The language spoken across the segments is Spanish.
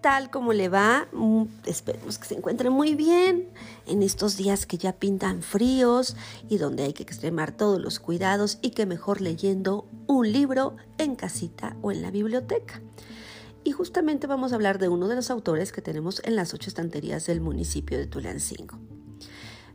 tal? ¿Cómo le va? Mm, esperemos que se encuentre muy bien en estos días que ya pintan fríos y donde hay que extremar todos los cuidados y que mejor leyendo un libro en casita o en la biblioteca. Y justamente vamos a hablar de uno de los autores que tenemos en las ocho estanterías del municipio de Tulancingo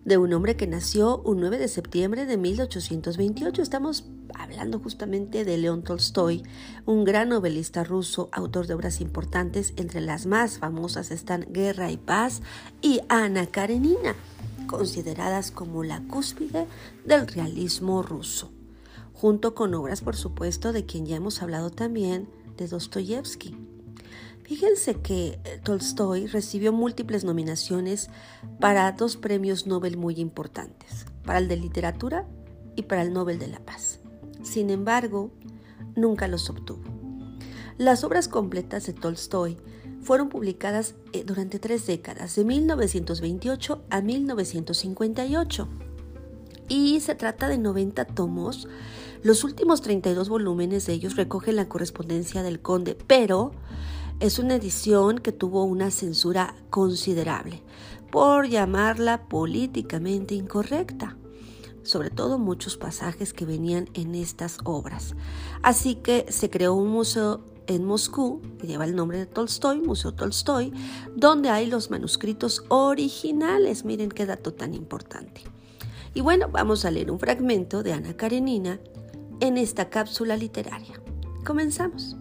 de un hombre que nació un 9 de septiembre de 1828. Estamos hablando justamente de León Tolstoy, un gran novelista ruso, autor de obras importantes, entre las más famosas están Guerra y Paz y Ana Karenina, consideradas como la cúspide del realismo ruso, junto con obras, por supuesto, de quien ya hemos hablado también, de Dostoyevsky. Fíjense que eh, Tolstoy recibió múltiples nominaciones para dos premios Nobel muy importantes, para el de literatura y para el Nobel de la Paz. Sin embargo, nunca los obtuvo. Las obras completas de Tolstoy fueron publicadas eh, durante tres décadas, de 1928 a 1958. Y se trata de 90 tomos. Los últimos 32 volúmenes de ellos recogen la correspondencia del conde, pero es una edición que tuvo una censura considerable por llamarla políticamente incorrecta, sobre todo muchos pasajes que venían en estas obras. Así que se creó un museo en Moscú, que lleva el nombre de Tolstoy, Museo Tolstoy, donde hay los manuscritos originales. Miren qué dato tan importante. Y bueno, vamos a leer un fragmento de Ana Karenina en esta cápsula literaria. Comenzamos.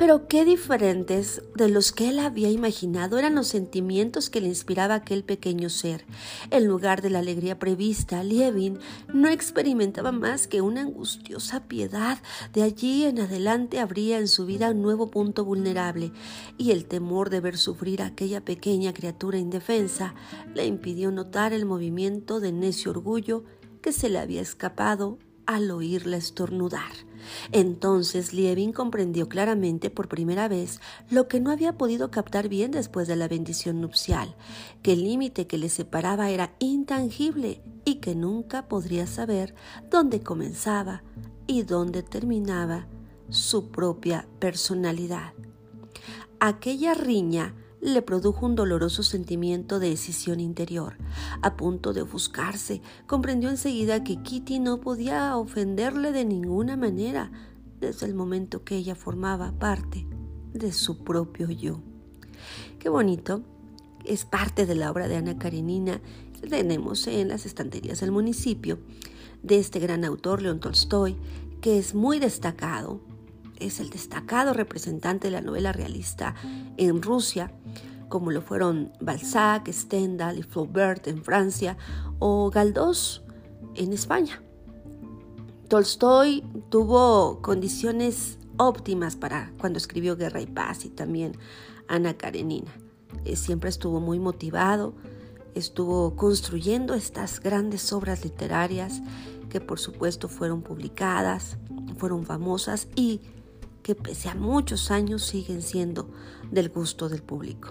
Pero qué diferentes de los que él había imaginado eran los sentimientos que le inspiraba aquel pequeño ser. En lugar de la alegría prevista, Lievin no experimentaba más que una angustiosa piedad. De allí en adelante habría en su vida un nuevo punto vulnerable, y el temor de ver sufrir a aquella pequeña criatura indefensa le impidió notar el movimiento de necio orgullo que se le había escapado al oírla estornudar. Entonces Lievin comprendió claramente por primera vez lo que no había podido captar bien después de la bendición nupcial, que el límite que le separaba era intangible y que nunca podría saber dónde comenzaba y dónde terminaba su propia personalidad. Aquella riña le produjo un doloroso sentimiento de decisión interior. A punto de ofuscarse, comprendió enseguida que Kitty no podía ofenderle de ninguna manera, desde el momento que ella formaba parte de su propio yo. Qué bonito. Es parte de la obra de Ana Karenina que tenemos en las estanterías del municipio, de este gran autor, León Tolstoy, que es muy destacado es el destacado representante de la novela realista en Rusia, como lo fueron Balzac, Stendhal y Flaubert en Francia o Galdós en España. Tolstoy tuvo condiciones óptimas para cuando escribió Guerra y Paz y también Ana Karenina. Eh, siempre estuvo muy motivado, estuvo construyendo estas grandes obras literarias que por supuesto fueron publicadas, fueron famosas y que pese a muchos años siguen siendo del gusto del público.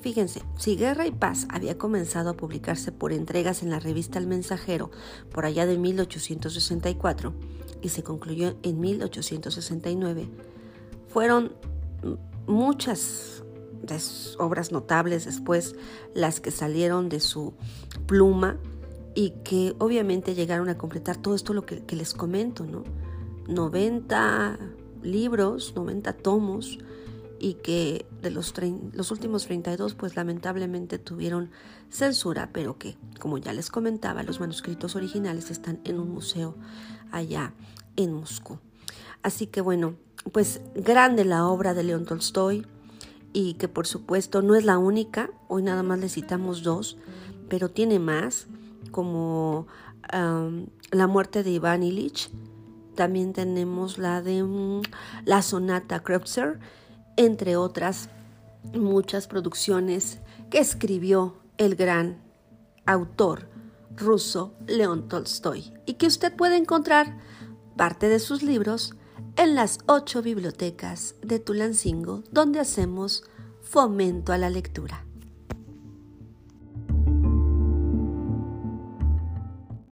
Fíjense, si Guerra y Paz había comenzado a publicarse por entregas en la revista El Mensajero por allá de 1864 y se concluyó en 1869, fueron muchas obras notables después las que salieron de su pluma y que obviamente llegaron a completar todo esto lo que, que les comento, ¿no? 90 libros, 90 tomos, y que de los, los últimos 32 pues lamentablemente tuvieron censura, pero que como ya les comentaba, los manuscritos originales están en un museo allá en Moscú. Así que bueno, pues grande la obra de León Tolstoy y que por supuesto no es la única, hoy nada más le citamos dos, pero tiene más, como La muerte de Iván Ilich, también tenemos la de mm, la sonata Kreutzer, entre otras muchas producciones que escribió el gran autor ruso León Tolstoy y que usted puede encontrar parte de sus libros en las ocho bibliotecas de Tulancingo donde hacemos fomento a la lectura.